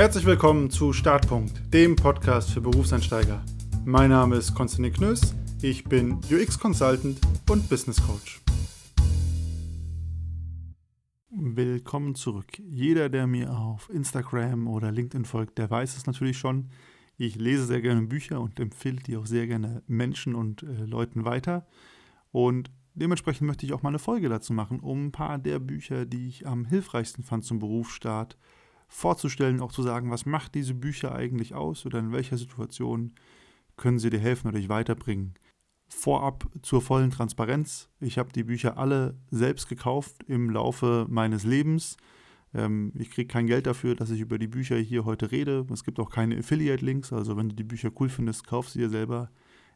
Herzlich willkommen zu Startpunkt, dem Podcast für Berufseinsteiger. Mein Name ist Konstantin Knöss, ich bin UX-Consultant und Business Coach. Willkommen zurück. Jeder, der mir auf Instagram oder LinkedIn folgt, der weiß es natürlich schon. Ich lese sehr gerne Bücher und empfehle die auch sehr gerne Menschen und äh, Leuten weiter. Und dementsprechend möchte ich auch mal eine Folge dazu machen, um ein paar der Bücher, die ich am hilfreichsten fand zum Berufsstart, vorzustellen, auch zu sagen, was macht diese Bücher eigentlich aus oder in welcher Situation können sie dir helfen oder dich weiterbringen. Vorab zur vollen Transparenz. Ich habe die Bücher alle selbst gekauft im Laufe meines Lebens. Ähm, ich kriege kein Geld dafür, dass ich über die Bücher hier heute rede. Es gibt auch keine Affiliate-Links. Also wenn du die Bücher cool findest, kauf sie dir selber.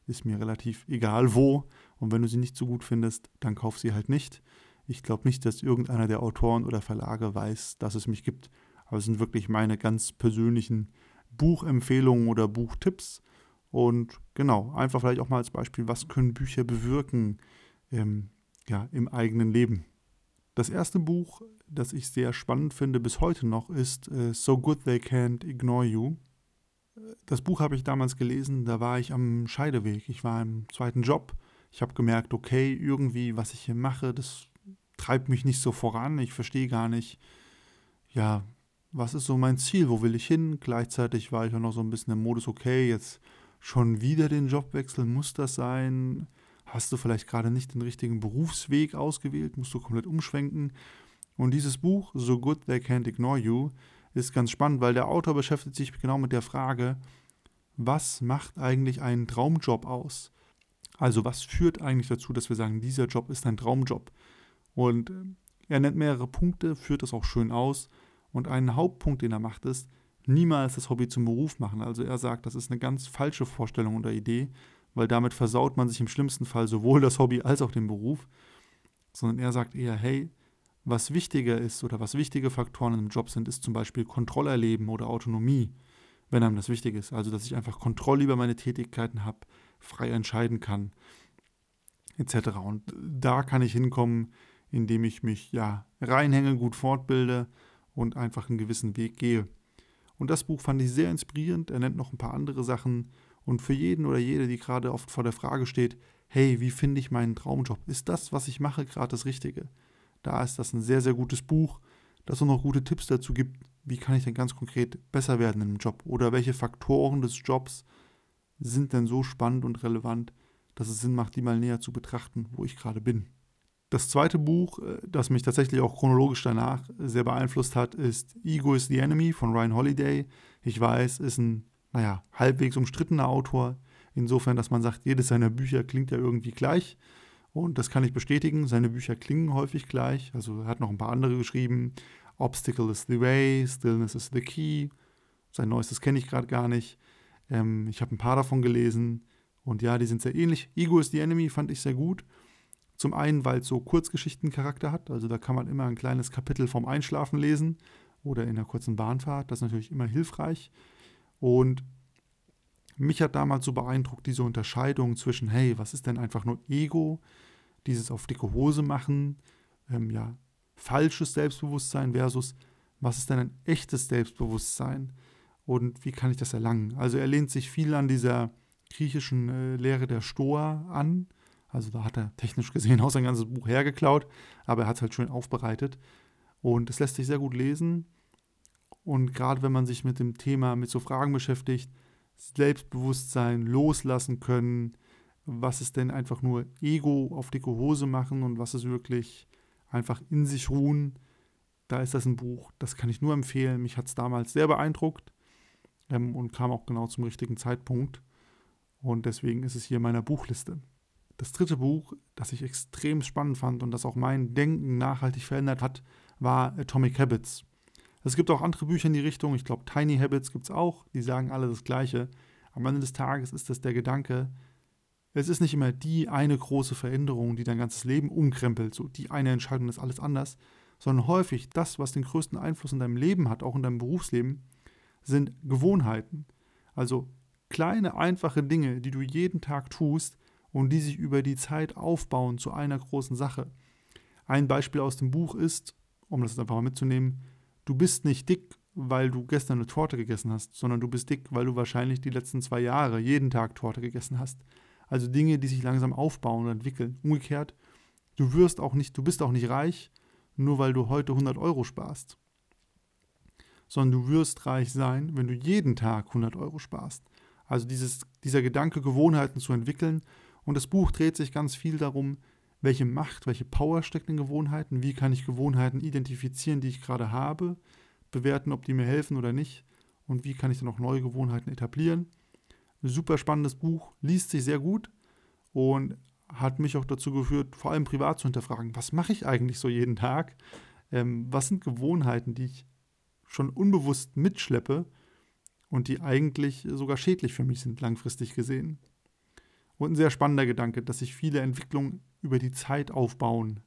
Ist mir relativ egal wo. Und wenn du sie nicht so gut findest, dann kauf sie halt nicht. Ich glaube nicht, dass irgendeiner der Autoren oder Verlage weiß, dass es mich gibt. Aber es sind wirklich meine ganz persönlichen Buchempfehlungen oder Buchtipps. Und genau, einfach vielleicht auch mal als Beispiel, was können Bücher bewirken ähm, ja, im eigenen Leben. Das erste Buch, das ich sehr spannend finde bis heute noch, ist äh, So Good They Can't Ignore You. Das Buch habe ich damals gelesen, da war ich am Scheideweg. Ich war im zweiten Job. Ich habe gemerkt, okay, irgendwie, was ich hier mache, das treibt mich nicht so voran. Ich verstehe gar nicht, ja, was ist so mein Ziel, wo will ich hin? Gleichzeitig war ich auch noch so ein bisschen im Modus, okay, jetzt schon wieder den Job wechseln, muss das sein? Hast du vielleicht gerade nicht den richtigen Berufsweg ausgewählt, musst du komplett umschwenken? Und dieses Buch, So Good They Can't Ignore You, ist ganz spannend, weil der Autor beschäftigt sich genau mit der Frage, was macht eigentlich einen Traumjob aus? Also was führt eigentlich dazu, dass wir sagen, dieser Job ist ein Traumjob? Und äh, er nennt mehrere Punkte, führt das auch schön aus. Und ein Hauptpunkt, den er macht, ist, niemals das Hobby zum Beruf machen. Also er sagt, das ist eine ganz falsche Vorstellung oder Idee, weil damit versaut man sich im schlimmsten Fall sowohl das Hobby als auch den Beruf. Sondern er sagt eher, hey, was wichtiger ist oder was wichtige Faktoren im Job sind, ist zum Beispiel Kontrollerleben oder Autonomie, wenn einem das wichtig ist. Also, dass ich einfach Kontrolle über meine Tätigkeiten habe, frei entscheiden kann, etc. Und da kann ich hinkommen, indem ich mich ja reinhänge, gut fortbilde, und einfach einen gewissen Weg gehe. Und das Buch fand ich sehr inspirierend. Er nennt noch ein paar andere Sachen. Und für jeden oder jede, die gerade oft vor der Frage steht, hey, wie finde ich meinen Traumjob? Ist das, was ich mache, gerade das Richtige? Da ist das ein sehr, sehr gutes Buch, das auch noch gute Tipps dazu gibt, wie kann ich denn ganz konkret besser werden im Job? Oder welche Faktoren des Jobs sind denn so spannend und relevant, dass es Sinn macht, die mal näher zu betrachten, wo ich gerade bin. Das zweite Buch, äh, das mich tatsächlich auch chronologisch danach sehr beeinflusst hat, ist Ego is the Enemy von Ryan Holiday. Ich weiß, ist ein, naja, halbwegs umstrittener Autor. Insofern, dass man sagt, jedes seiner Bücher klingt ja irgendwie gleich. Und das kann ich bestätigen. Seine Bücher klingen häufig gleich. Also er hat noch ein paar andere geschrieben. Obstacle is the way, Stillness is the key. Sein neuestes kenne ich gerade gar nicht. Ähm, ich habe ein paar davon gelesen. Und ja, die sind sehr ähnlich. Ego is the Enemy fand ich sehr gut. Zum einen, weil es so Kurzgeschichtencharakter hat, also da kann man immer ein kleines Kapitel vom Einschlafen lesen oder in einer kurzen Bahnfahrt, das ist natürlich immer hilfreich. Und mich hat damals so beeindruckt diese Unterscheidung zwischen, hey, was ist denn einfach nur Ego, dieses auf dicke Hose machen, ähm, ja, falsches Selbstbewusstsein versus, was ist denn ein echtes Selbstbewusstsein und wie kann ich das erlangen? Also er lehnt sich viel an dieser griechischen äh, Lehre der Stoa an, also da hat er technisch gesehen auch sein ganzes Buch hergeklaut, aber er hat es halt schön aufbereitet. Und es lässt sich sehr gut lesen. Und gerade wenn man sich mit dem Thema, mit so Fragen beschäftigt, Selbstbewusstsein loslassen können, was ist denn einfach nur Ego auf dicke Hose machen und was ist wirklich einfach in sich ruhen, da ist das ein Buch, das kann ich nur empfehlen. Mich hat es damals sehr beeindruckt ähm, und kam auch genau zum richtigen Zeitpunkt. Und deswegen ist es hier in meiner Buchliste. Das dritte Buch, das ich extrem spannend fand und das auch mein Denken nachhaltig verändert hat, war Atomic Habits. Es gibt auch andere Bücher in die Richtung, ich glaube Tiny Habits gibt es auch, die sagen alle das Gleiche. Am Ende des Tages ist das der Gedanke, es ist nicht immer die eine große Veränderung, die dein ganzes Leben umkrempelt, so die eine Entscheidung ist alles anders, sondern häufig das, was den größten Einfluss in deinem Leben hat, auch in deinem Berufsleben, sind Gewohnheiten. Also kleine, einfache Dinge, die du jeden Tag tust, und die sich über die Zeit aufbauen zu einer großen Sache. Ein Beispiel aus dem Buch ist, um das einfach mal mitzunehmen, du bist nicht dick, weil du gestern eine Torte gegessen hast, sondern du bist dick, weil du wahrscheinlich die letzten zwei Jahre jeden Tag Torte gegessen hast. Also Dinge, die sich langsam aufbauen und entwickeln. Umgekehrt, du wirst auch nicht, du bist auch nicht reich, nur weil du heute 100 Euro sparst. Sondern du wirst reich sein, wenn du jeden Tag 100 Euro sparst. Also dieses, dieser Gedanke, Gewohnheiten zu entwickeln. Und das Buch dreht sich ganz viel darum, welche Macht, welche Power steckt in Gewohnheiten, wie kann ich Gewohnheiten identifizieren, die ich gerade habe, bewerten, ob die mir helfen oder nicht und wie kann ich dann auch neue Gewohnheiten etablieren. Super spannendes Buch, liest sich sehr gut und hat mich auch dazu geführt, vor allem privat zu hinterfragen, was mache ich eigentlich so jeden Tag? Ähm, was sind Gewohnheiten, die ich schon unbewusst mitschleppe und die eigentlich sogar schädlich für mich sind, langfristig gesehen? Und ein sehr spannender Gedanke, dass sich viele Entwicklungen über die Zeit aufbauen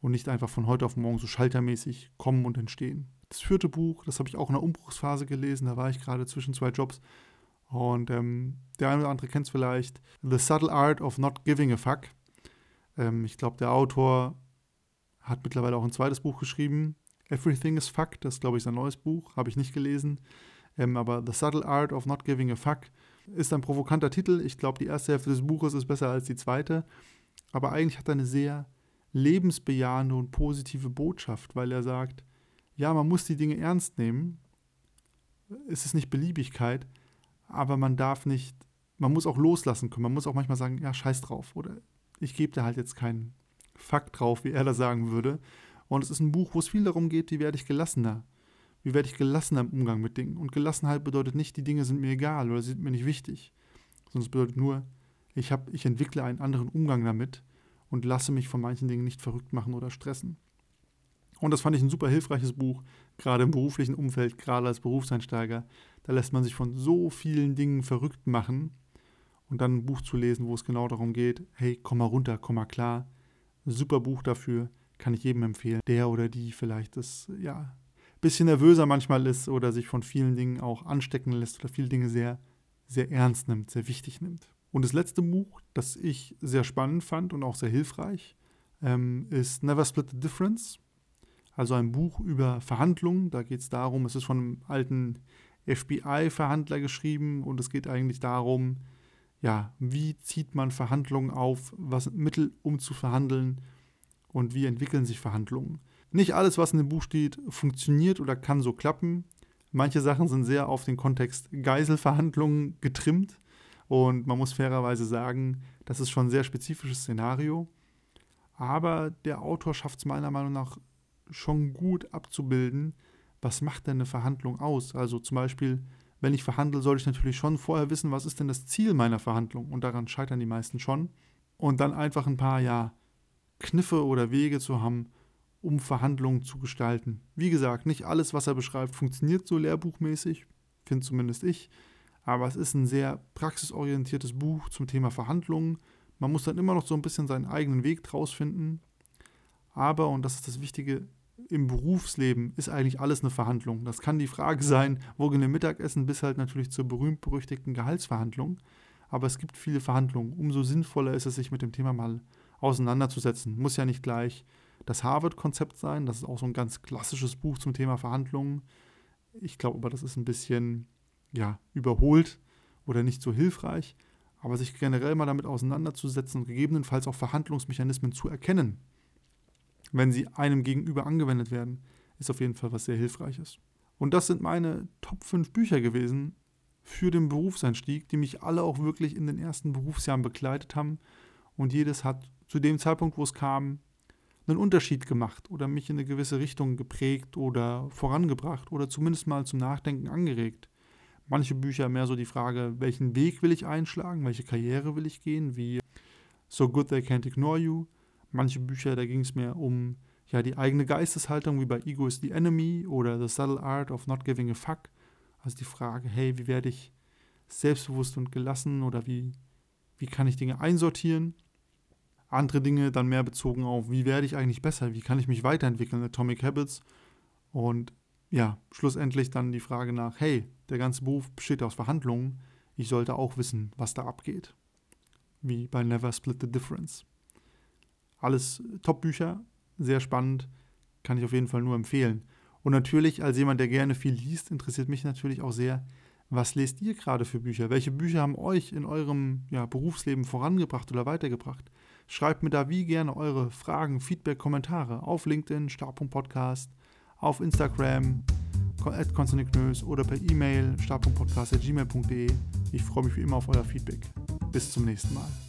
und nicht einfach von heute auf morgen so schaltermäßig kommen und entstehen. Das vierte Buch, das habe ich auch in der Umbruchsphase gelesen, da war ich gerade zwischen zwei Jobs. Und ähm, der eine oder andere kennt es vielleicht. The Subtle Art of Not Giving a Fuck. Ähm, ich glaube, der Autor hat mittlerweile auch ein zweites Buch geschrieben. Everything is Fuck, das ist, glaube ich, sein neues Buch, habe ich nicht gelesen. Ähm, aber The Subtle Art of Not Giving a Fuck ist ein provokanter Titel. Ich glaube, die erste Hälfte des Buches ist besser als die zweite. Aber eigentlich hat er eine sehr lebensbejahende und positive Botschaft, weil er sagt, ja, man muss die Dinge ernst nehmen. Es ist nicht Beliebigkeit, aber man darf nicht, man muss auch loslassen können. Man muss auch manchmal sagen, ja, scheiß drauf. Oder ich gebe da halt jetzt keinen Fakt drauf, wie er das sagen würde. Und es ist ein Buch, wo es viel darum geht, wie werde ich gelassener. Wie werde ich gelassener im Umgang mit Dingen? Und Gelassenheit bedeutet nicht, die Dinge sind mir egal oder sind mir nicht wichtig, sondern es bedeutet nur, ich, hab, ich entwickle einen anderen Umgang damit und lasse mich von manchen Dingen nicht verrückt machen oder stressen. Und das fand ich ein super hilfreiches Buch, gerade im beruflichen Umfeld, gerade als Berufseinsteiger. Da lässt man sich von so vielen Dingen verrückt machen und dann ein Buch zu lesen, wo es genau darum geht, hey, komm mal runter, komm mal klar. Super Buch dafür, kann ich jedem empfehlen, der oder die vielleicht das, ja, bisschen nervöser manchmal ist oder sich von vielen Dingen auch anstecken lässt oder viele Dinge sehr, sehr ernst nimmt, sehr wichtig nimmt. Und das letzte Buch, das ich sehr spannend fand und auch sehr hilfreich, ähm, ist Never Split the Difference. Also ein Buch über Verhandlungen. Da geht es darum, es ist von einem alten FBI-Verhandler geschrieben und es geht eigentlich darum, ja, wie zieht man Verhandlungen auf, was sind Mittel, um zu verhandeln und wie entwickeln sich Verhandlungen. Nicht alles, was in dem Buch steht, funktioniert oder kann so klappen. Manche Sachen sind sehr auf den Kontext Geiselverhandlungen getrimmt. Und man muss fairerweise sagen, das ist schon ein sehr spezifisches Szenario. Aber der Autor schafft es meiner Meinung nach schon gut abzubilden, was macht denn eine Verhandlung aus. Also zum Beispiel, wenn ich verhandle, sollte ich natürlich schon vorher wissen, was ist denn das Ziel meiner Verhandlung. Und daran scheitern die meisten schon. Und dann einfach ein paar, ja, Kniffe oder Wege zu haben, um Verhandlungen zu gestalten. Wie gesagt, nicht alles, was er beschreibt, funktioniert so lehrbuchmäßig, finde zumindest ich, aber es ist ein sehr praxisorientiertes Buch zum Thema Verhandlungen. Man muss dann immer noch so ein bisschen seinen eigenen Weg draus finden. Aber, und das ist das Wichtige, im Berufsleben ist eigentlich alles eine Verhandlung. Das kann die Frage sein, wo gehen wir Mittagessen, bis halt natürlich zur berühmt-berüchtigten Gehaltsverhandlung. Aber es gibt viele Verhandlungen. Umso sinnvoller ist es, sich mit dem Thema mal auseinanderzusetzen. Muss ja nicht gleich das Harvard-Konzept sein. Das ist auch so ein ganz klassisches Buch zum Thema Verhandlungen. Ich glaube aber, das ist ein bisschen ja, überholt oder nicht so hilfreich. Aber sich generell mal damit auseinanderzusetzen und gegebenenfalls auch Verhandlungsmechanismen zu erkennen, wenn sie einem gegenüber angewendet werden, ist auf jeden Fall was sehr Hilfreiches. Und das sind meine Top 5 Bücher gewesen für den Berufseinstieg, die mich alle auch wirklich in den ersten Berufsjahren begleitet haben. Und jedes hat zu dem Zeitpunkt, wo es kam, einen Unterschied gemacht oder mich in eine gewisse Richtung geprägt oder vorangebracht oder zumindest mal zum Nachdenken angeregt. Manche Bücher mehr so die Frage, welchen Weg will ich einschlagen, welche Karriere will ich gehen, wie So Good They Can't Ignore You. Manche Bücher, da ging es mehr um ja, die eigene Geisteshaltung, wie bei Ego is the Enemy oder The Subtle Art of Not Giving a Fuck. Also die Frage, hey, wie werde ich selbstbewusst und gelassen oder wie, wie kann ich Dinge einsortieren? Andere Dinge dann mehr bezogen auf, wie werde ich eigentlich besser, wie kann ich mich weiterentwickeln, Atomic Habits. Und ja, schlussendlich dann die Frage nach, hey, der ganze Beruf besteht aus Verhandlungen, ich sollte auch wissen, was da abgeht. Wie bei Never Split the Difference. Alles Top-Bücher, sehr spannend, kann ich auf jeden Fall nur empfehlen. Und natürlich, als jemand, der gerne viel liest, interessiert mich natürlich auch sehr, was lest ihr gerade für Bücher? Welche Bücher haben euch in eurem ja, Berufsleben vorangebracht oder weitergebracht? Schreibt mir da wie gerne eure Fragen, Feedback, Kommentare auf LinkedIn, Startpunkt Podcast, auf Instagram, at oder per E-Mail startpunktpodcast.gmail.de. Ich freue mich wie immer auf euer Feedback. Bis zum nächsten Mal.